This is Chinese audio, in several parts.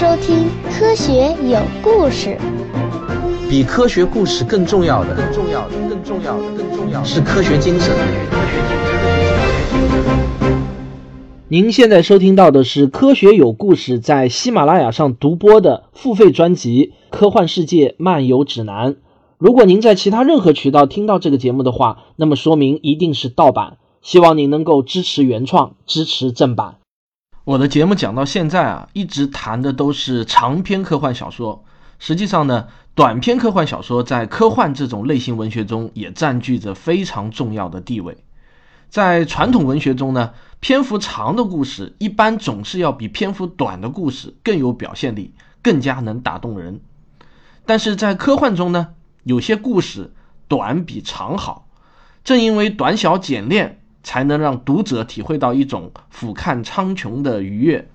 收听《科学有故事》。比科学故事更重要的，更重要的，更重要的，更重要的是科学精神。您现在收听到的是《科学有故事》在喜马拉雅上独播的付费专辑《科幻世界漫游指南》。如果您在其他任何渠道听到这个节目的话，那么说明一定是盗版。希望您能够支持原创，支持正版。我的节目讲到现在啊，一直谈的都是长篇科幻小说。实际上呢，短篇科幻小说在科幻这种类型文学中也占据着非常重要的地位。在传统文学中呢，篇幅长的故事一般总是要比篇幅短的故事更有表现力，更加能打动人。但是在科幻中呢，有些故事短比长好，正因为短小简练。才能让读者体会到一种俯瞰苍穹的愉悦。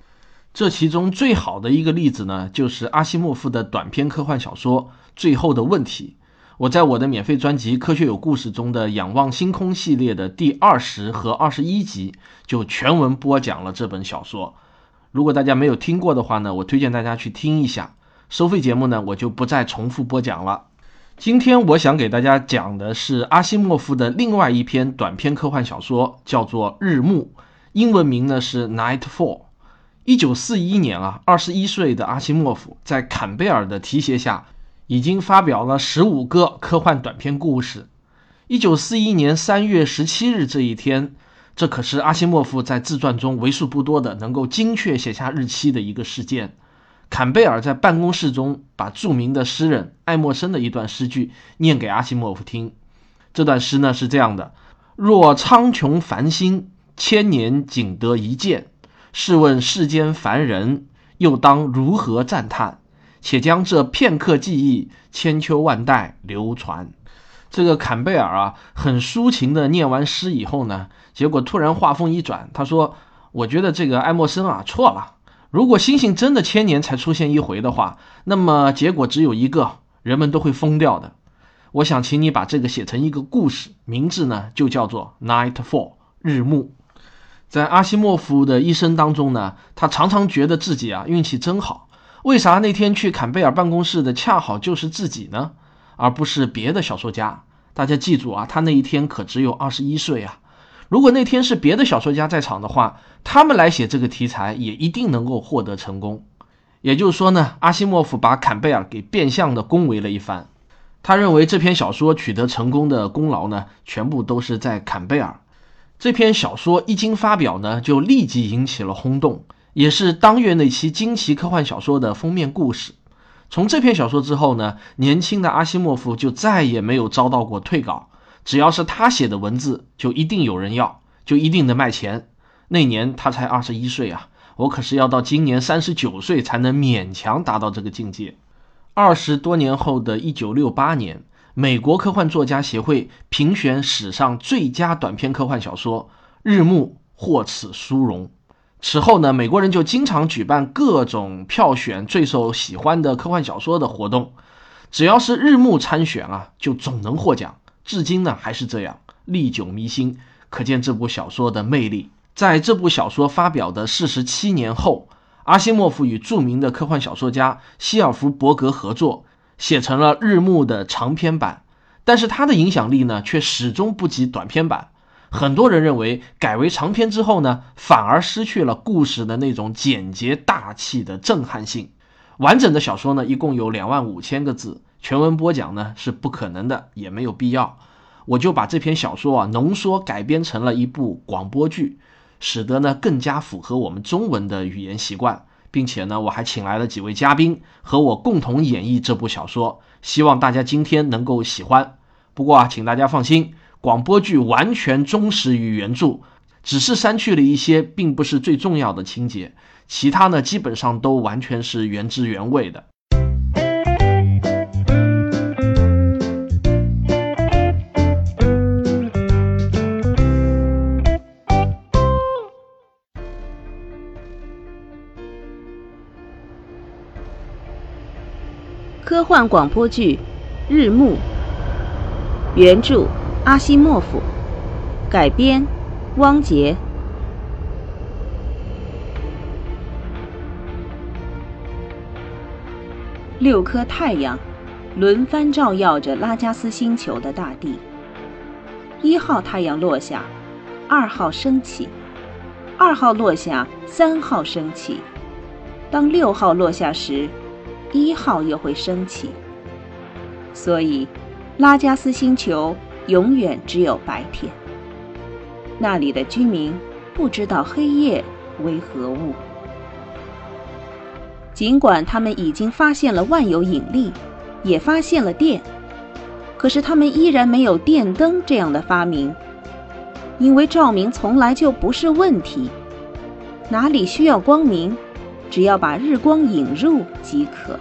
这其中最好的一个例子呢，就是阿西莫夫的短篇科幻小说《最后的问题》。我在我的免费专辑《科学有故事》中的《仰望星空》系列的第二十和二十一集就全文播讲了这本小说。如果大家没有听过的话呢，我推荐大家去听一下。收费节目呢，我就不再重复播讲了。今天我想给大家讲的是阿西莫夫的另外一篇短篇科幻小说，叫做《日暮》，英文名呢是《Nightfall》。一九四一年啊，二十一岁的阿西莫夫在坎贝尔的提携下，已经发表了十五个科幻短篇故事。一九四一年三月十七日这一天，这可是阿西莫夫在自传中为数不多的能够精确写下日期的一个事件。坎贝尔在办公室中把著名的诗人爱默生的一段诗句念给阿西莫夫听。这段诗呢是这样的：“若苍穹繁星，千年仅得一见，试问世间凡人，又当如何赞叹？且将这片刻记忆，千秋万代流传。”这个坎贝尔啊，很抒情的念完诗以后呢，结果突然话锋一转，他说：“我觉得这个爱默生啊错了。”如果星星真的千年才出现一回的话，那么结果只有一个，人们都会疯掉的。我想请你把这个写成一个故事，名字呢就叫做《Nightfall》日暮。在阿西莫夫的一生当中呢，他常常觉得自己啊运气真好。为啥那天去坎贝尔办公室的恰好就是自己呢，而不是别的小说家？大家记住啊，他那一天可只有二十一岁啊。如果那天是别的小说家在场的话，他们来写这个题材也一定能够获得成功。也就是说呢，阿西莫夫把坎贝尔给变相的恭维了一番。他认为这篇小说取得成功的功劳呢，全部都是在坎贝尔。这篇小说一经发表呢，就立即引起了轰动，也是当月那期惊奇科幻小说的封面故事。从这篇小说之后呢，年轻的阿西莫夫就再也没有遭到过退稿。只要是他写的文字，就一定有人要，就一定能卖钱。那年他才二十一岁啊，我可是要到今年三十九岁才能勉强达到这个境界。二十多年后的一九六八年，美国科幻作家协会评选史上最佳短篇科幻小说《日暮》获此殊荣。此后呢，美国人就经常举办各种票选最受喜欢的科幻小说的活动，只要是《日暮》参选啊，就总能获奖。至今呢还是这样，历久弥新，可见这部小说的魅力。在这部小说发表的四十七年后，阿西莫夫与著名的科幻小说家希尔弗伯格合作，写成了《日暮》的长篇版。但是他的影响力呢，却始终不及短篇版。很多人认为，改为长篇之后呢，反而失去了故事的那种简洁大气的震撼性。完整的小说呢，一共有两万五千个字。全文播讲呢是不可能的，也没有必要。我就把这篇小说啊浓缩改编成了一部广播剧，使得呢更加符合我们中文的语言习惯，并且呢我还请来了几位嘉宾和我共同演绎这部小说，希望大家今天能够喜欢。不过啊，请大家放心，广播剧完全忠实于原著，只是删去了一些并不是最重要的情节，其他呢基本上都完全是原汁原味的。幻广播剧《日暮》，原著阿西莫夫，改编汪杰。六颗太阳轮番照耀着拉加斯星球的大地。一号太阳落下，二号升起；二号落下，三号升起。当六号落下时，一号又会升起。所以，拉加斯星球永远只有白天。那里的居民不知道黑夜为何物。尽管他们已经发现了万有引力，也发现了电，可是他们依然没有电灯这样的发明，因为照明从来就不是问题。哪里需要光明，只要把日光引入即可。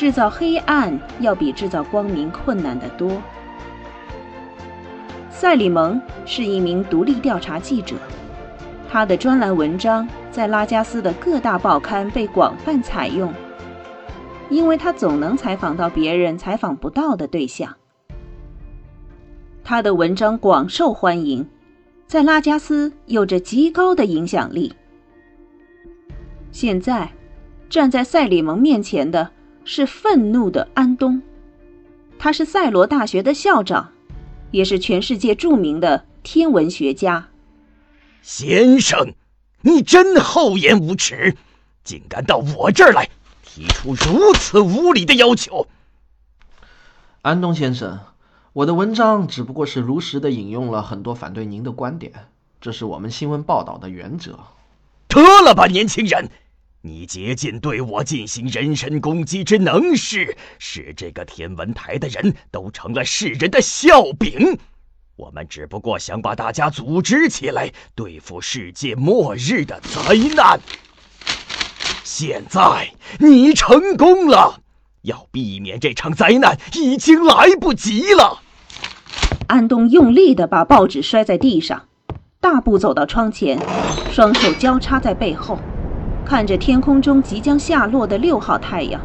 制造黑暗要比制造光明困难得多。塞里蒙是一名独立调查记者，他的专栏文章。在拉加斯的各大报刊被广泛采用，因为他总能采访到别人采访不到的对象。他的文章广受欢迎，在拉加斯有着极高的影响力。现在，站在塞里蒙面前的是愤怒的安东，他是塞罗大学的校长，也是全世界著名的天文学家。先生。你真厚颜无耻，竟敢到我这儿来提出如此无理的要求！安东先生，我的文章只不过是如实的引用了很多反对您的观点，这是我们新闻报道的原则。得了吧，年轻人！你竭尽对我进行人身攻击之能事，使这个天文台的人都成了世人的笑柄。我们只不过想把大家组织起来对付世界末日的灾难。现在你成功了，要避免这场灾难已经来不及了。安东用力地把报纸摔在地上，大步走到窗前，双手交叉在背后，看着天空中即将下落的六号太阳。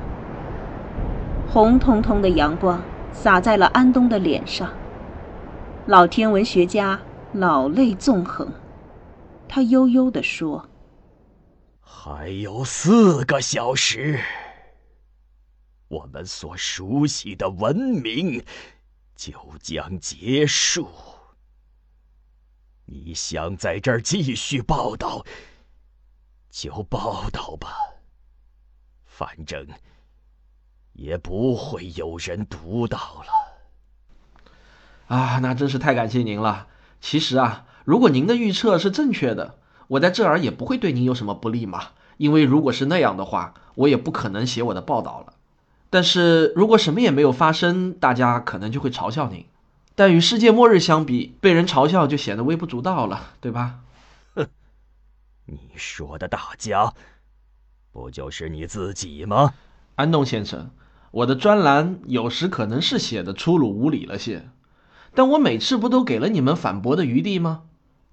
红彤彤的阳光洒在了安东的脸上。老天文学家老泪纵横，他悠悠地说：“还有四个小时，我们所熟悉的文明就将结束。你想在这儿继续报道，就报道吧，反正也不会有人读到了。”啊，那真是太感谢您了。其实啊，如果您的预测是正确的，我在这儿也不会对您有什么不利嘛。因为如果是那样的话，我也不可能写我的报道了。但是如果什么也没有发生，大家可能就会嘲笑您。但与世界末日相比，被人嘲笑就显得微不足道了，对吧？你说的大家，不就是你自己吗？安东先生，我的专栏有时可能是写的粗鲁无礼了些。但我每次不都给了你们反驳的余地吗？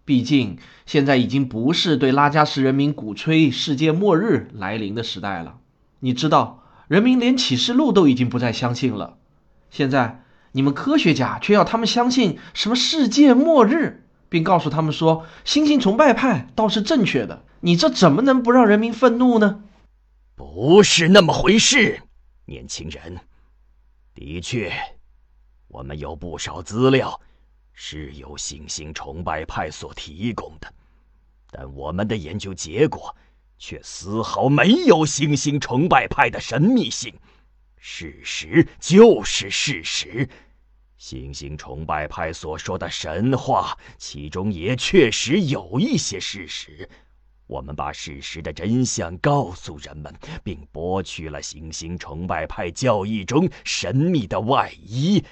毕竟现在已经不是对拉加斯人民鼓吹世界末日来临的时代了。你知道，人民连启示录都已经不再相信了。现在你们科学家却要他们相信什么世界末日，并告诉他们说星星崇拜派倒是正确的。你这怎么能不让人民愤怒呢？不是那么回事，年轻人。的确。我们有不少资料是由星星崇拜派所提供的，但我们的研究结果却丝毫没有星星崇拜派的神秘性。事实就是事实，星星崇拜派所说的神话，其中也确实有一些事实。我们把事实的真相告诉人们，并剥去了行星崇拜派教义中神秘的外衣。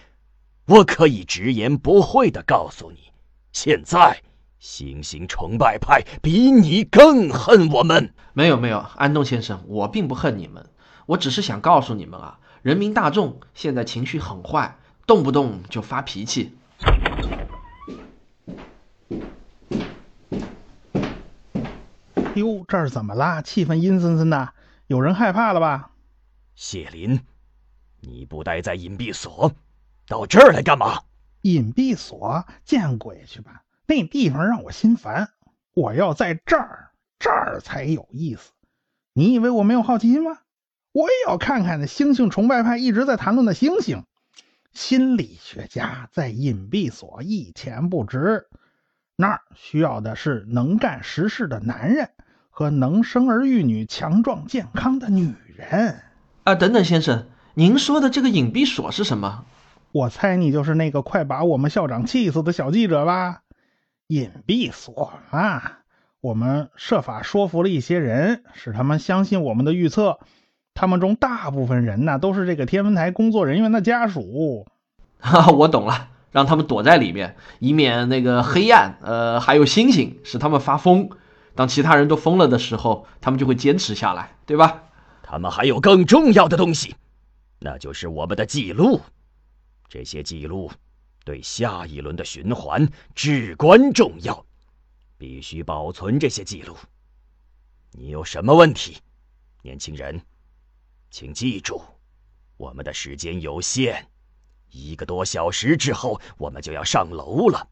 我可以直言不讳的告诉你，现在行星崇拜派比你更恨我们。没有没有，安东先生，我并不恨你们，我只是想告诉你们啊，人民大众现在情绪很坏，动不动就发脾气。哟，这儿怎么啦？气氛阴森森的，有人害怕了吧？谢林，你不待在隐蔽所？到这儿来干嘛？隐蔽所见鬼去吧！那地方让我心烦。我要在这儿，这儿才有意思。你以为我没有好奇心吗？我也要看看那星星崇拜派一直在谈论的星星。心理学家在隐蔽所一钱不值，那儿需要的是能干实事的男人和能生儿育女、强壮健康的女人。啊，等等，先生，您说的这个隐蔽所是什么？我猜你就是那个快把我们校长气死的小记者吧？隐蔽所啊，我们设法说服了一些人，使他们相信我们的预测。他们中大部分人呢，都是这个天文台工作人员的家属。哈，我懂了，让他们躲在里面，以免那个黑暗，呃，还有星星使他们发疯。当其他人都疯了的时候，他们就会坚持下来，对吧？他们还有更重要的东西，那就是我们的记录。这些记录对下一轮的循环至关重要，必须保存这些记录。你有什么问题，年轻人？请记住，我们的时间有限，一个多小时之后我们就要上楼了，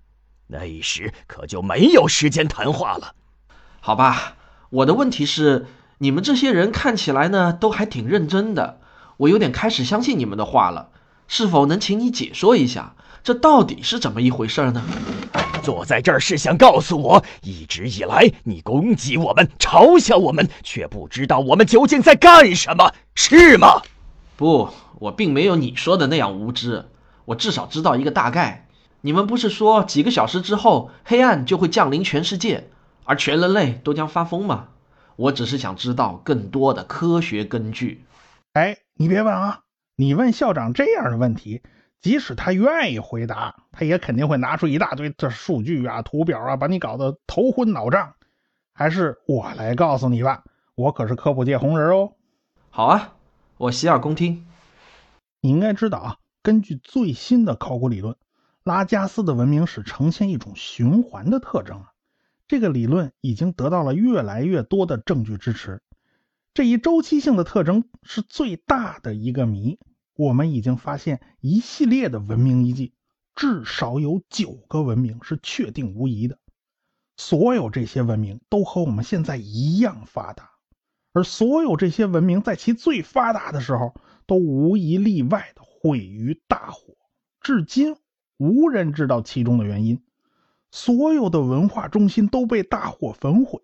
那时可就没有时间谈话了。好吧，我的问题是，你们这些人看起来呢都还挺认真的，我有点开始相信你们的话了。是否能请你解说一下，这到底是怎么一回事呢？坐在这儿是想告诉我，一直以来你攻击我们、嘲笑我们，却不知道我们究竟在干什么，是吗？不，我并没有你说的那样无知。我至少知道一个大概。你们不是说几个小时之后黑暗就会降临全世界，而全人类都将发疯吗？我只是想知道更多的科学根据。哎，你别问啊！你问校长这样的问题，即使他愿意回答，他也肯定会拿出一大堆这数据啊、图表啊，把你搞得头昏脑胀。还是我来告诉你吧，我可是科普界红人哦。好啊，我洗耳恭听。你应该知道啊，根据最新的考古理论，拉加斯的文明史呈现一种循环的特征啊。这个理论已经得到了越来越多的证据支持。这一周期性的特征是最大的一个谜。我们已经发现一系列的文明遗迹，至少有九个文明是确定无疑的。所有这些文明都和我们现在一样发达，而所有这些文明在其最发达的时候，都无一例外的毁于大火。至今无人知道其中的原因。所有的文化中心都被大火焚毁，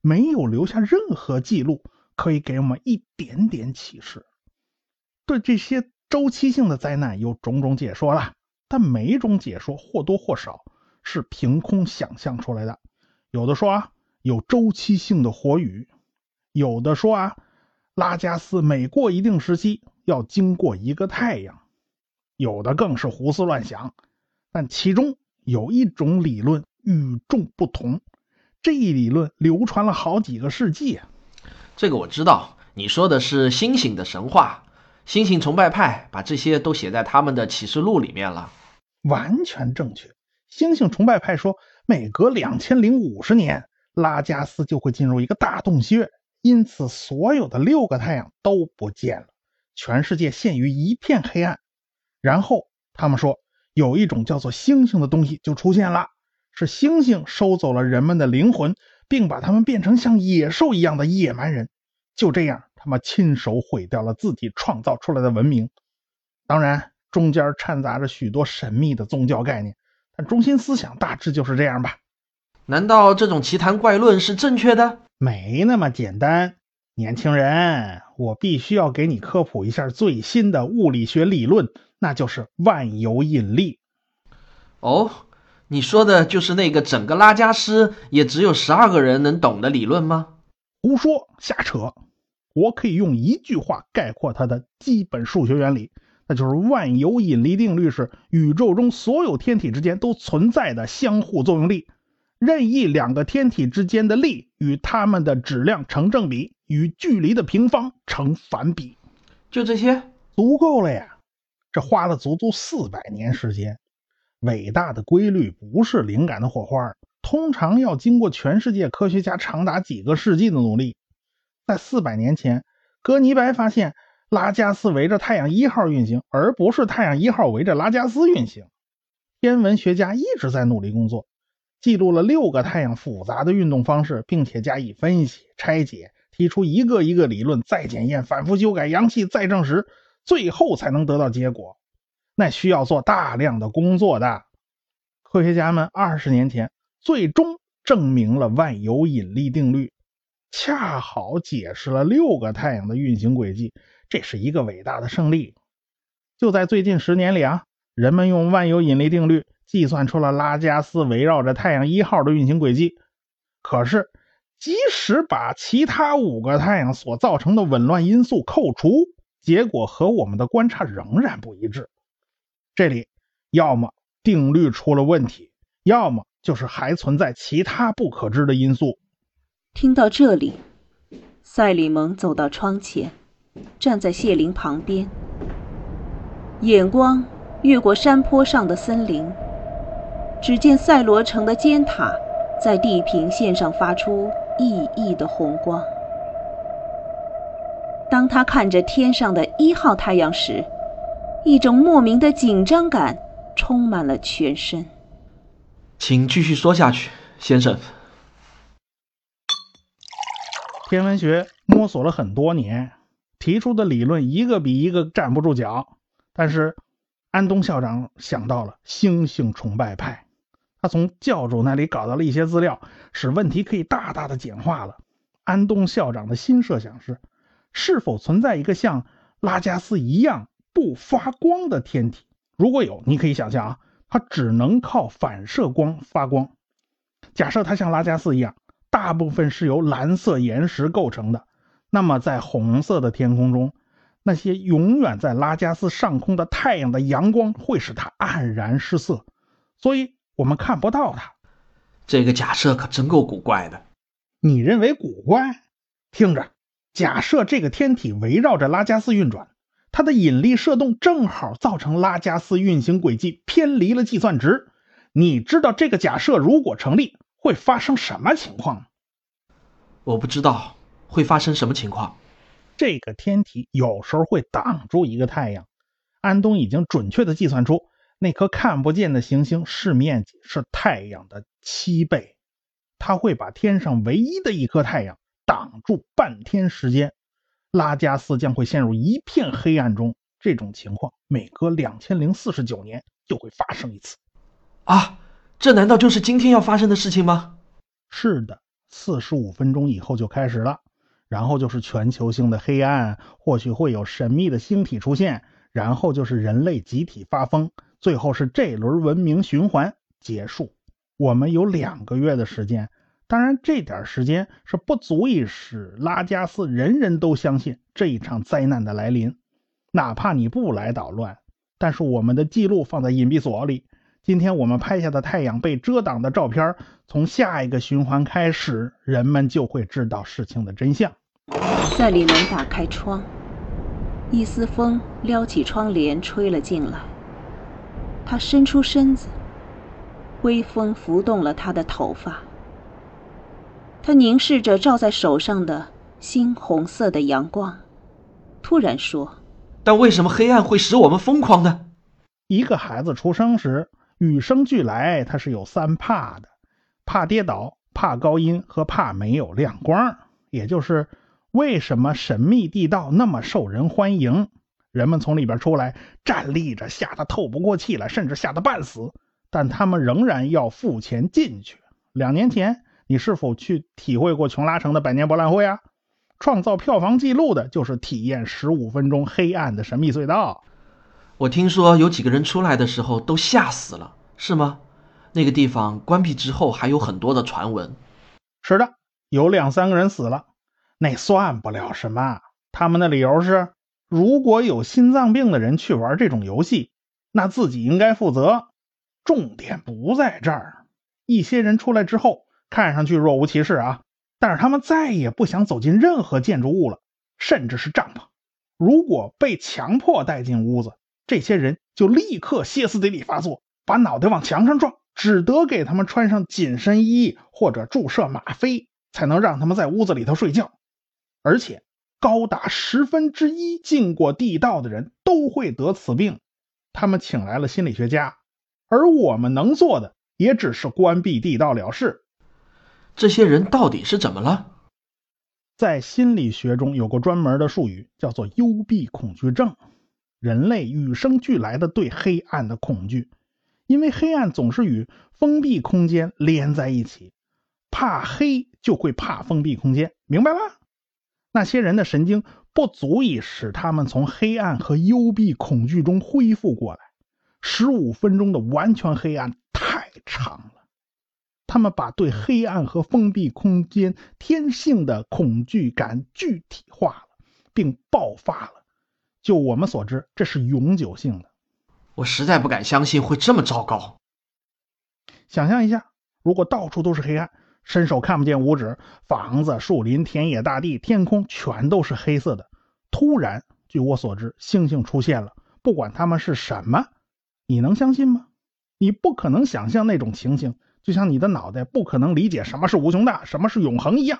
没有留下任何记录可以给我们一点点启示。对这些周期性的灾难有种种解说了，但每一种解说或多或少是凭空想象出来的。有的说啊，有周期性的火雨；有的说啊，拉加斯每过一定时期要经过一个太阳；有的更是胡思乱想。但其中有一种理论与众不同，这一理论流传了好几个世纪啊。这个我知道，你说的是星星的神话。星星崇拜派把这些都写在他们的启示录里面了，完全正确。星星崇拜派说，每隔两千零五十年，拉加斯就会进入一个大洞穴，因此所有的六个太阳都不见了，全世界陷于一片黑暗。然后他们说，有一种叫做星星的东西就出现了，是星星收走了人们的灵魂，并把他们变成像野兽一样的野蛮人。就这样。他们亲手毁掉了自己创造出来的文明，当然中间掺杂着许多神秘的宗教概念，但中心思想大致就是这样吧。难道这种奇谈怪论是正确的？没那么简单，年轻人，我必须要给你科普一下最新的物理学理论，那就是万有引力。哦，你说的就是那个整个拉加斯也只有十二个人能懂的理论吗？胡说，瞎扯。我可以用一句话概括它的基本数学原理，那就是万有引力定律是宇宙中所有天体之间都存在的相互作用力，任意两个天体之间的力与它们的质量成正比，与距离的平方成反比。就这些，足够了呀！这花了足足四百年时间。伟大的规律不是灵感的火花，通常要经过全世界科学家长达几个世纪的努力。在四百年前，哥尼白发现拉加斯围着太阳一号运行，而不是太阳一号围着拉加斯运行。天文学家一直在努力工作，记录了六个太阳复杂的运动方式，并且加以分析、拆解，提出一个一个理论，再检验、反复修改、阳气再证实，最后才能得到结果。那需要做大量的工作的。科学家们二十年前最终证明了万有引力定律，恰好解释了六个太阳的运行轨迹，这是一个伟大的胜利。就在最近十年里啊，人们用万有引力定律计算出了拉加斯围绕着太阳一号的运行轨迹。可是，即使把其他五个太阳所造成的紊乱因素扣除，结果和我们的观察仍然不一致。这里要么定律出了问题，要么就是还存在其他不可知的因素。听到这里，赛里蒙走到窗前，站在谢林旁边，眼光越过山坡上的森林，只见赛罗城的尖塔在地平线上发出熠熠的红光。当他看着天上的一号太阳时，一种莫名的紧张感充满了全身。请继续说下去，先生。天文学摸索了很多年，提出的理论一个比一个站不住脚。但是，安东校长想到了星星崇拜派，他从教主那里搞到了一些资料，使问题可以大大的简化了。安东校长的新设想是：是否存在一个像拉加斯一样？不发光的天体，如果有，你可以想象啊，它只能靠反射光发光。假设它像拉加斯一样，大部分是由蓝色岩石构成的，那么在红色的天空中，那些永远在拉加斯上空的太阳的阳光会使它黯然失色，所以我们看不到它。这个假设可真够古怪的。你认为古怪？听着，假设这个天体围绕着拉加斯运转。它的引力射动正好造成拉加斯运行轨迹偏离了计算值。你知道这个假设如果成立会发生什么情况？我不知道会发生什么情况。这个天体有时候会挡住一个太阳。安东已经准确的计算出那颗看不见的行星视面积是太阳的七倍。它会把天上唯一的一颗太阳挡住半天时间。拉加斯将会陷入一片黑暗中。这种情况每隔两千零四十九年就会发生一次。啊，这难道就是今天要发生的事情吗？是的，四十五分钟以后就开始了，然后就是全球性的黑暗，或许会有神秘的星体出现，然后就是人类集体发疯，最后是这轮文明循环结束。我们有两个月的时间。当然，这点时间是不足以使拉加斯人人都相信这一场灾难的来临。哪怕你不来捣乱，但是我们的记录放在隐蔽所里。今天我们拍下的太阳被遮挡的照片，从下一个循环开始，人们就会知道事情的真相。在里蒙打开窗，一丝风撩起窗帘吹了进来。他伸出身子，微风拂动了他的头发。他凝视着照在手上的猩红色的阳光，突然说：“但为什么黑暗会使我们疯狂呢？”一个孩子出生时与生俱来，他是有三怕的：怕跌倒、怕高音和怕没有亮光。也就是为什么神秘地道那么受人欢迎，人们从里边出来站立着，吓得透不过气来，甚至吓得半死，但他们仍然要付钱进去。两年前。你是否去体会过琼拉城的百年博览会啊？创造票房纪录的就是体验十五分钟黑暗的神秘隧道。我听说有几个人出来的时候都吓死了，是吗？那个地方关闭之后还有很多的传闻。是的，有两三个人死了，那算不了什么。他们的理由是，如果有心脏病的人去玩这种游戏，那自己应该负责。重点不在这儿。一些人出来之后。看上去若无其事啊，但是他们再也不想走进任何建筑物了，甚至是帐篷。如果被强迫带进屋子，这些人就立刻歇斯底里发作，把脑袋往墙上撞，只得给他们穿上紧身衣或者注射吗啡，才能让他们在屋子里头睡觉。而且高达十分之一进过地道的人都会得此病。他们请来了心理学家，而我们能做的也只是关闭地道了事。这些人到底是怎么了？在心理学中有个专门的术语，叫做幽闭恐惧症。人类与生俱来的对黑暗的恐惧，因为黑暗总是与封闭空间连在一起，怕黑就会怕封闭空间，明白吗？那些人的神经不足以使他们从黑暗和幽闭恐惧中恢复过来。十五分钟的完全黑暗太长了，他们把对黑暗和封闭空间天性的恐惧感具体化了，并爆发了。就我们所知，这是永久性的。我实在不敢相信会这么糟糕。想象一下，如果到处都是黑暗，伸手看不见五指，房子、树林、田野、大地、天空全都是黑色的。突然，据我所知，星星出现了，不管它们是什么。你能相信吗？你不可能想象那种情形，就像你的脑袋不可能理解什么是无穷大、什么是永恒一样。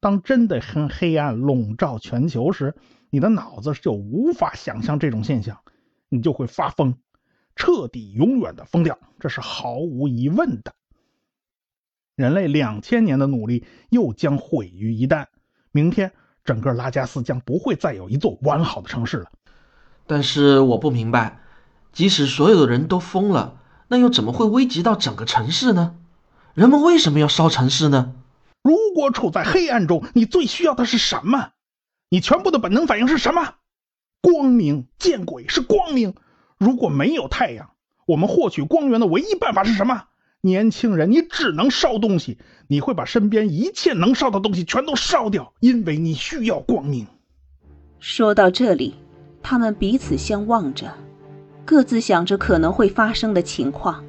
当真的黑黑暗笼罩全球时，你的脑子就无法想象这种现象，你就会发疯，彻底、永远的疯掉，这是毫无疑问的。人类两千年的努力又将毁于一旦，明天整个拉加斯将不会再有一座完好的城市了。但是我不明白。即使所有的人都疯了，那又怎么会危及到整个城市呢？人们为什么要烧城市呢？如果处在黑暗中，你最需要的是什么？你全部的本能反应是什么？光明！见鬼，是光明！如果没有太阳，我们获取光源的唯一办法是什么？年轻人，你只能烧东西，你会把身边一切能烧的东西全都烧掉，因为你需要光明。说到这里，他们彼此相望着。各自想着可能会发生的情况，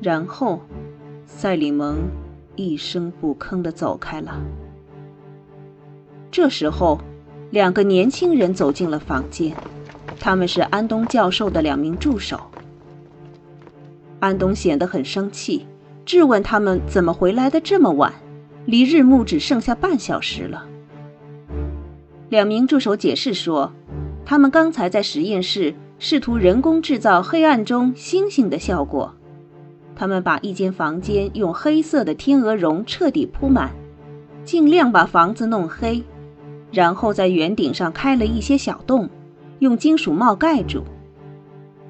然后，赛里蒙一声不吭地走开了。这时候，两个年轻人走进了房间，他们是安东教授的两名助手。安东显得很生气，质问他们怎么回来的这么晚，离日暮只剩下半小时了。两名助手解释说，他们刚才在实验室。试图人工制造黑暗中星星的效果。他们把一间房间用黑色的天鹅绒彻底铺满，尽量把房子弄黑，然后在圆顶上开了一些小洞，用金属帽盖住。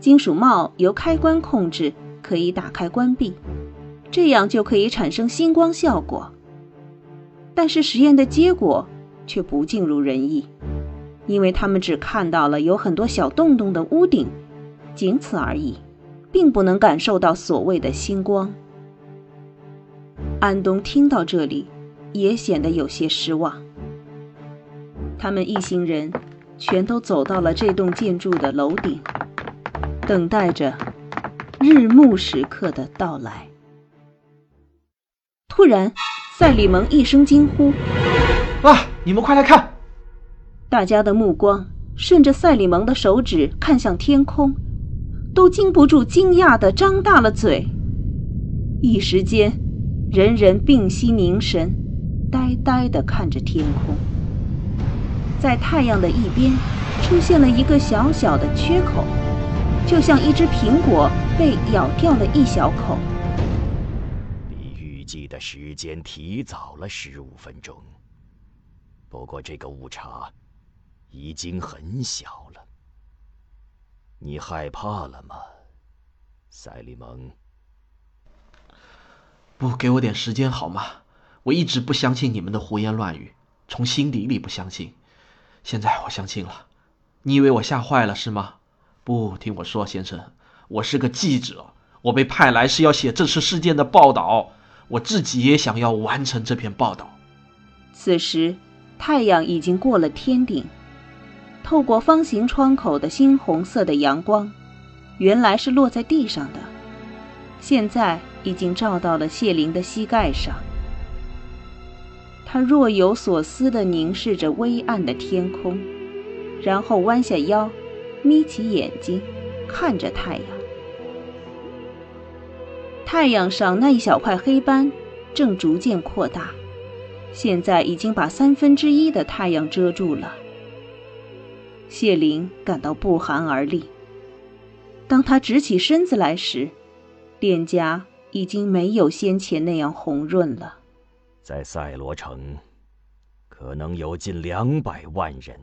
金属帽由开关控制，可以打开关闭，这样就可以产生星光效果。但是实验的结果却不尽如人意。因为他们只看到了有很多小洞洞的屋顶，仅此而已，并不能感受到所谓的星光。安东听到这里，也显得有些失望。他们一行人全都走到了这栋建筑的楼顶，等待着日暮时刻的到来。突然，赛里蒙一声惊呼：“啊！你们快来看！”大家的目光顺着赛里蒙的手指看向天空，都禁不住惊讶的张大了嘴。一时间，人人屏息凝神，呆呆的看着天空。在太阳的一边，出现了一个小小的缺口，就像一只苹果被咬掉了一小口。比预计的时间提早了十五分钟。不过这个误差。已经很小了，你害怕了吗，塞利蒙？不给我点时间好吗？我一直不相信你们的胡言乱语，从心底里不相信。现在我相信了。你以为我吓坏了是吗？不，听我说，先生，我是个记者，我被派来是要写这次事件的报道，我自己也想要完成这篇报道。此时，太阳已经过了天顶。透过方形窗口的猩红色的阳光，原来是落在地上的，现在已经照到了谢林的膝盖上。他若有所思地凝视着微暗的天空，然后弯下腰，眯起眼睛，看着太阳。太阳上那一小块黑斑正逐渐扩大，现在已经把三分之一的太阳遮住了。谢灵感到不寒而栗。当他直起身子来时，脸颊已经没有先前那样红润了。在赛罗城，可能有近两百万人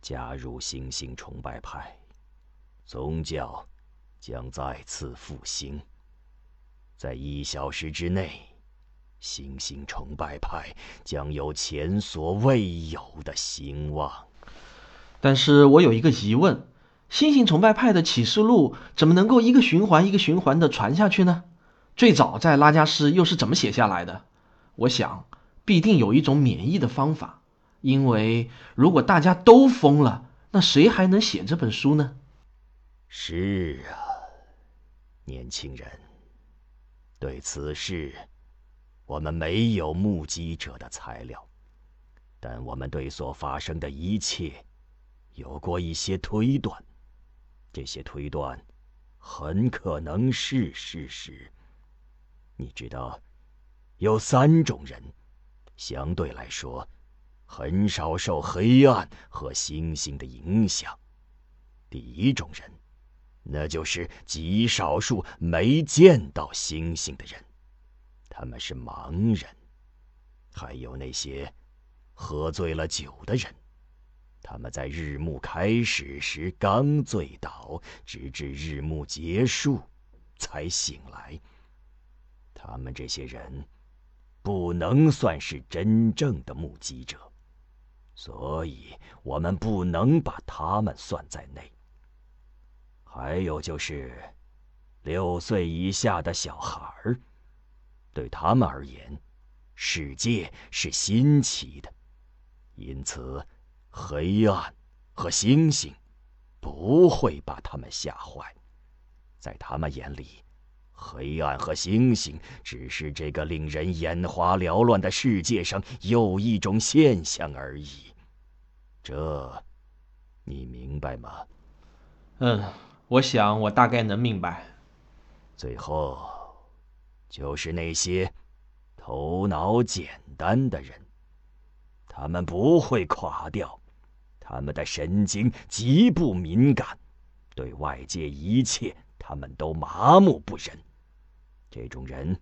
加入星星崇拜派，宗教将再次复兴。在一小时之内，星星崇拜派将有前所未有的兴旺。但是我有一个疑问：星星崇拜派的启示录怎么能够一个循环一个循环的传下去呢？最早在拉加斯又是怎么写下来的？我想必定有一种免疫的方法，因为如果大家都疯了，那谁还能写这本书呢？是啊，年轻人。对此事，我们没有目击者的材料，但我们对所发生的一切有过一些推断。这些推断很可能是事实。你知道，有三种人，相对来说，很少受黑暗和星星的影响。第一种人。那就是极少数没见到星星的人，他们是盲人；还有那些喝醉了酒的人，他们在日暮开始时刚醉倒，直至日暮结束才醒来。他们这些人不能算是真正的目击者，所以我们不能把他们算在内。还有就是，六岁以下的小孩儿，对他们而言，世界是新奇的，因此，黑暗和星星不会把他们吓坏。在他们眼里，黑暗和星星只是这个令人眼花缭乱的世界上又一种现象而已。这，你明白吗？嗯。我想，我大概能明白。最后，就是那些头脑简单的人，他们不会垮掉，他们的神经极不敏感，对外界一切他们都麻木不仁。这种人，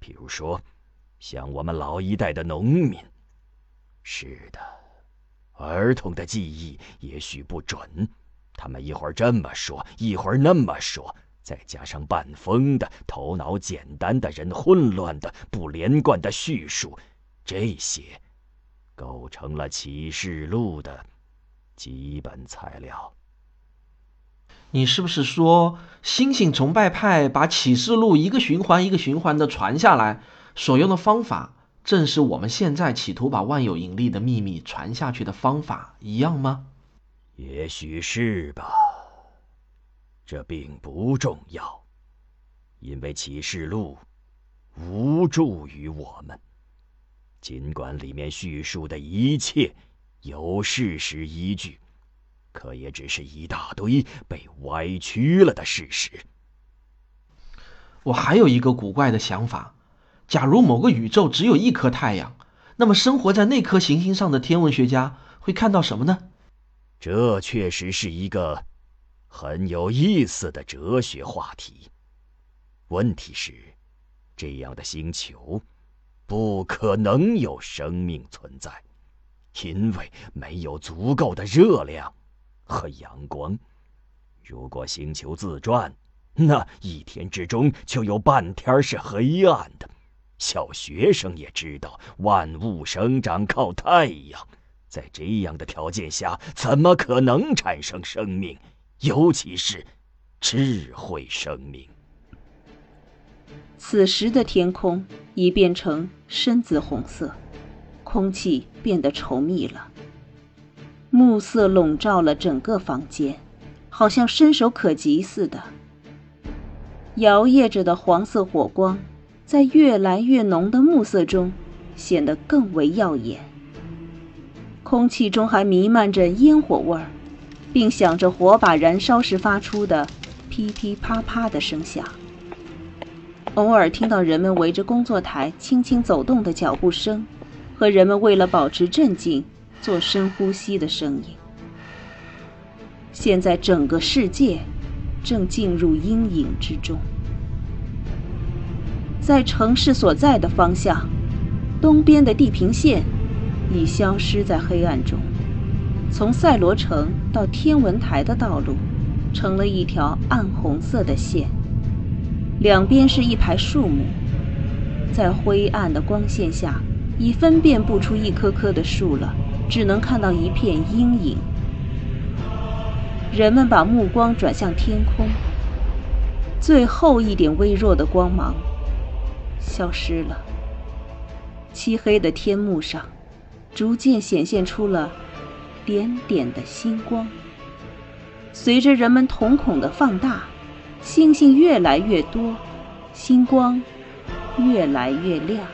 比如说，像我们老一代的农民。是的，儿童的记忆也许不准。他们一会儿这么说，一会儿那么说，再加上半疯的、头脑简单的人混乱的、不连贯的叙述，这些构成了启示录的基本材料。你是不是说，星星崇拜派把启示录一个循环一个循环的传下来，所用的方法，正是我们现在企图把万有引力的秘密传下去的方法一样吗？也许是吧，这并不重要，因为启示录无助于我们。尽管里面叙述的一切有事实依据，可也只是一大堆被歪曲了的事实。我还有一个古怪的想法：假如某个宇宙只有一颗太阳，那么生活在那颗行星上的天文学家会看到什么呢？这确实是一个很有意思的哲学话题。问题是，这样的星球不可能有生命存在，因为没有足够的热量和阳光。如果星球自转，那一天之中就有半天是黑暗的。小学生也知道，万物生长靠太阳。在这样的条件下，怎么可能产生生命，尤其是智慧生命？此时的天空已变成深紫红色，空气变得稠密了，暮色笼罩了整个房间，好像伸手可及似的。摇曳着的黄色火光，在越来越浓的暮色中，显得更为耀眼。空气中还弥漫着烟火味儿，并响着火把燃烧时发出的噼噼啪啪的声响。偶尔听到人们围着工作台轻轻走动的脚步声，和人们为了保持镇静做深呼吸的声音。现在整个世界正进入阴影之中。在城市所在的方向，东边的地平线。已消失在黑暗中。从赛罗城到天文台的道路，成了一条暗红色的线。两边是一排树木，在灰暗的光线下，已分辨不出一棵棵的树了，只能看到一片阴影。人们把目光转向天空，最后一点微弱的光芒消失了。漆黑的天幕上，逐渐显现出了点点的星光。随着人们瞳孔的放大，星星越来越多，星光越来越亮。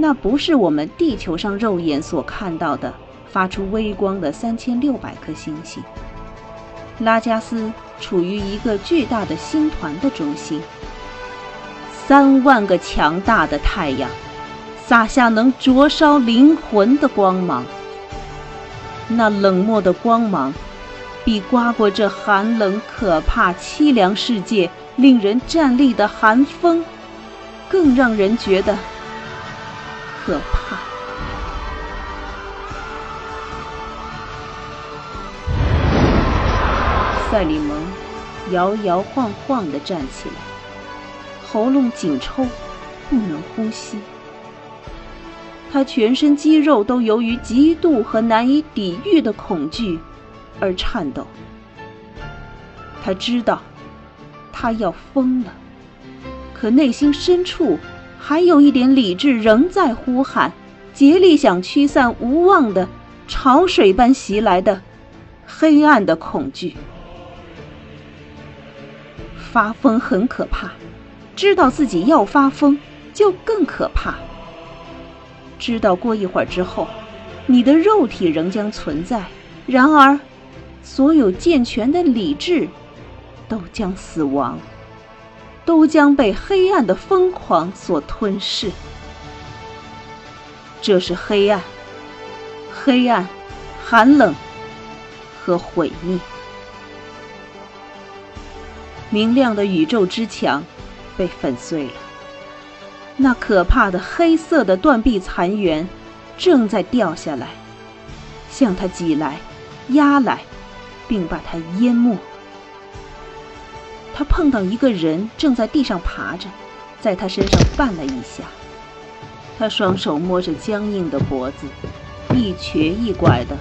那不是我们地球上肉眼所看到的发出微光的三千六百颗星星。拉加斯处于一个巨大的星团的中心。三万个强大的太阳，洒下能灼烧灵魂的光芒。那冷漠的光芒，比刮过这寒冷、可怕、凄凉世界令人战栗的寒风，更让人觉得可怕。赛里蒙摇摇晃晃地站起来。喉咙紧抽，不能呼吸。他全身肌肉都由于极度和难以抵御的恐惧而颤抖。他知道，他要疯了，可内心深处还有一点理智仍在呼喊，竭力想驱散无望的潮水般袭来的黑暗的恐惧。发疯很可怕。知道自己要发疯，就更可怕。知道过一会儿之后，你的肉体仍将存在，然而，所有健全的理智，都将死亡，都将被黑暗的疯狂所吞噬。这是黑暗，黑暗，寒冷和毁灭。明亮的宇宙之墙。被粉碎了。那可怕的黑色的断壁残垣正在掉下来，向他挤来、压来，并把他淹没。他碰到一个人正在地上爬着，在他身上绊了一下。他双手摸着僵硬的脖子，一瘸一拐的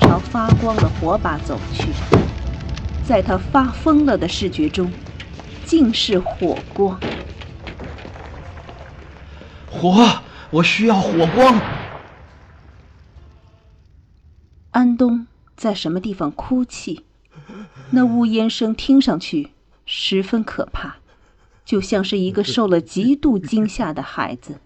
朝发光的火把走去。在他发疯了的视觉中。尽是火光，火！我需要火光。安东在什么地方哭泣？那呜咽声听上去十分可怕，就像是一个受了极度惊吓的孩子。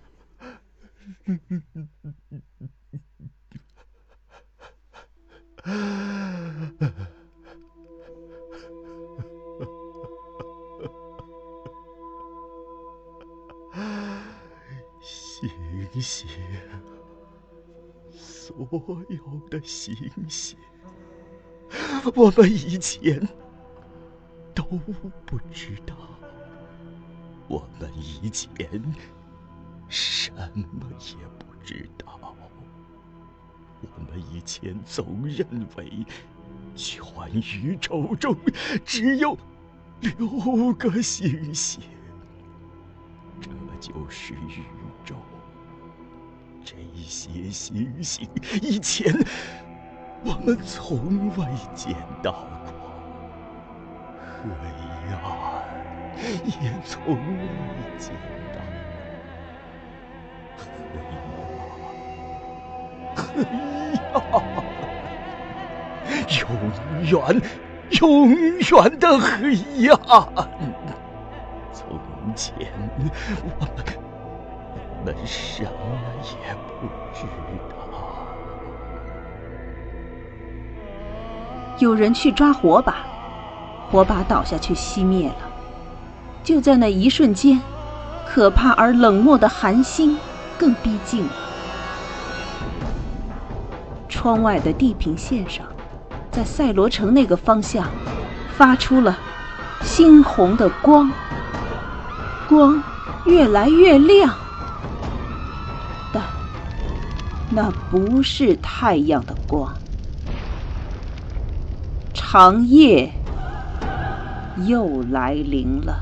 星星，所有的星星，我们以前都不知道。我们以前什么也不知道。我们以前总认为，全宇宙中只有六个星星，这就是宇宙。这些星星以前我们从未见到过，黑暗也从未见到。黑暗，黑暗永远、永远的黑暗。从前我们。们什么也不知道。有人去抓火把，火把倒下去熄灭了。就在那一瞬间，可怕而冷漠的寒星更逼近了。窗外的地平线上，在赛罗城那个方向，发出了猩红的光，光越来越亮。但那不是太阳的光。长夜又来临了。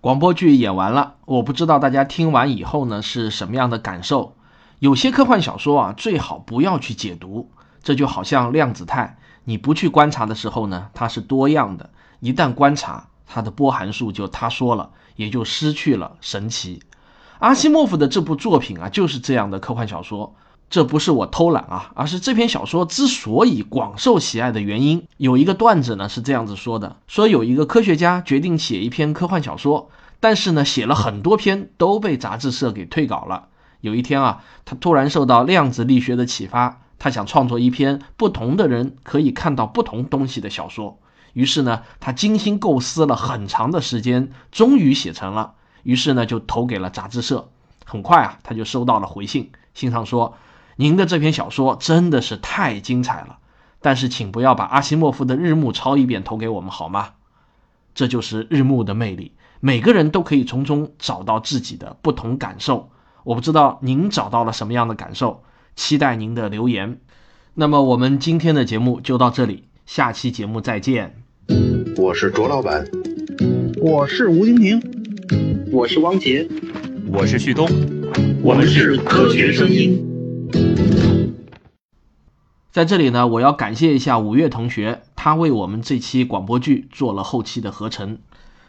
广播剧演完了，我不知道大家听完以后呢是什么样的感受。有些科幻小说啊，最好不要去解读，这就好像量子态，你不去观察的时候呢，它是多样的；一旦观察，它的波函数就塌缩了，也就失去了神奇。阿西莫夫的这部作品啊，就是这样的科幻小说。这不是我偷懒啊，而是这篇小说之所以广受喜爱的原因。有一个段子呢是这样子说的：说有一个科学家决定写一篇科幻小说，但是呢写了很多篇都被杂志社给退稿了。有一天啊，他突然受到量子力学的启发，他想创作一篇不同的人可以看到不同东西的小说。于是呢，他精心构思了很长的时间，终于写成了。于是呢，就投给了杂志社。很快啊，他就收到了回信，信上说。您的这篇小说真的是太精彩了，但是请不要把阿西莫夫的《日暮》抄一遍投给我们好吗？这就是《日暮》的魅力，每个人都可以从中找到自己的不同感受。我不知道您找到了什么样的感受，期待您的留言。那么我们今天的节目就到这里，下期节目再见。我是卓老板，我是吴京平，我是汪杰，我是旭东，我们是科学声音。在这里呢，我要感谢一下五月同学，他为我们这期广播剧做了后期的合成。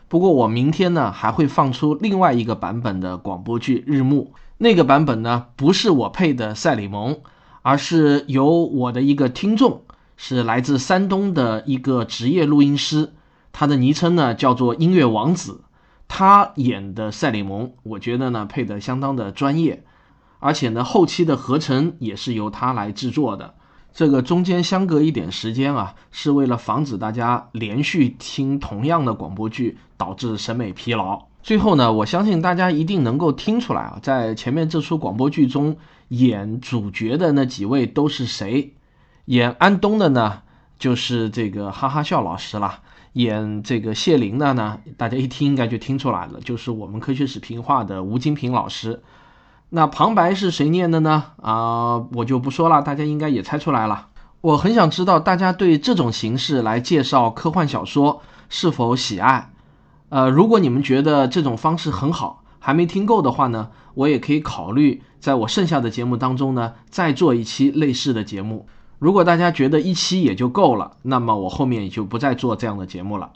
不过我明天呢还会放出另外一个版本的广播剧《日暮》，那个版本呢不是我配的赛里蒙，而是由我的一个听众，是来自山东的一个职业录音师，他的昵称呢叫做音乐王子，他演的赛里蒙，我觉得呢配的相当的专业，而且呢后期的合成也是由他来制作的。这个中间相隔一点时间啊，是为了防止大家连续听同样的广播剧导致审美疲劳。最后呢，我相信大家一定能够听出来啊，在前面这出广播剧中演主角的那几位都是谁？演安东的呢，就是这个哈哈笑老师啦；演这个谢灵的呢，大家一听应该就听出来了，就是我们科学史评话的吴金平老师。那旁白是谁念的呢？啊，我就不说了，大家应该也猜出来了。我很想知道大家对这种形式来介绍科幻小说是否喜爱。呃，如果你们觉得这种方式很好，还没听够的话呢，我也可以考虑在我剩下的节目当中呢再做一期类似的节目。如果大家觉得一期也就够了，那么我后面也就不再做这样的节目了。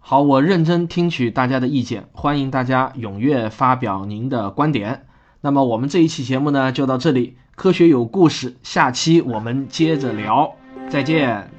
好，我认真听取大家的意见，欢迎大家踊跃发表您的观点。那么我们这一期节目呢就到这里，科学有故事，下期我们接着聊，再见。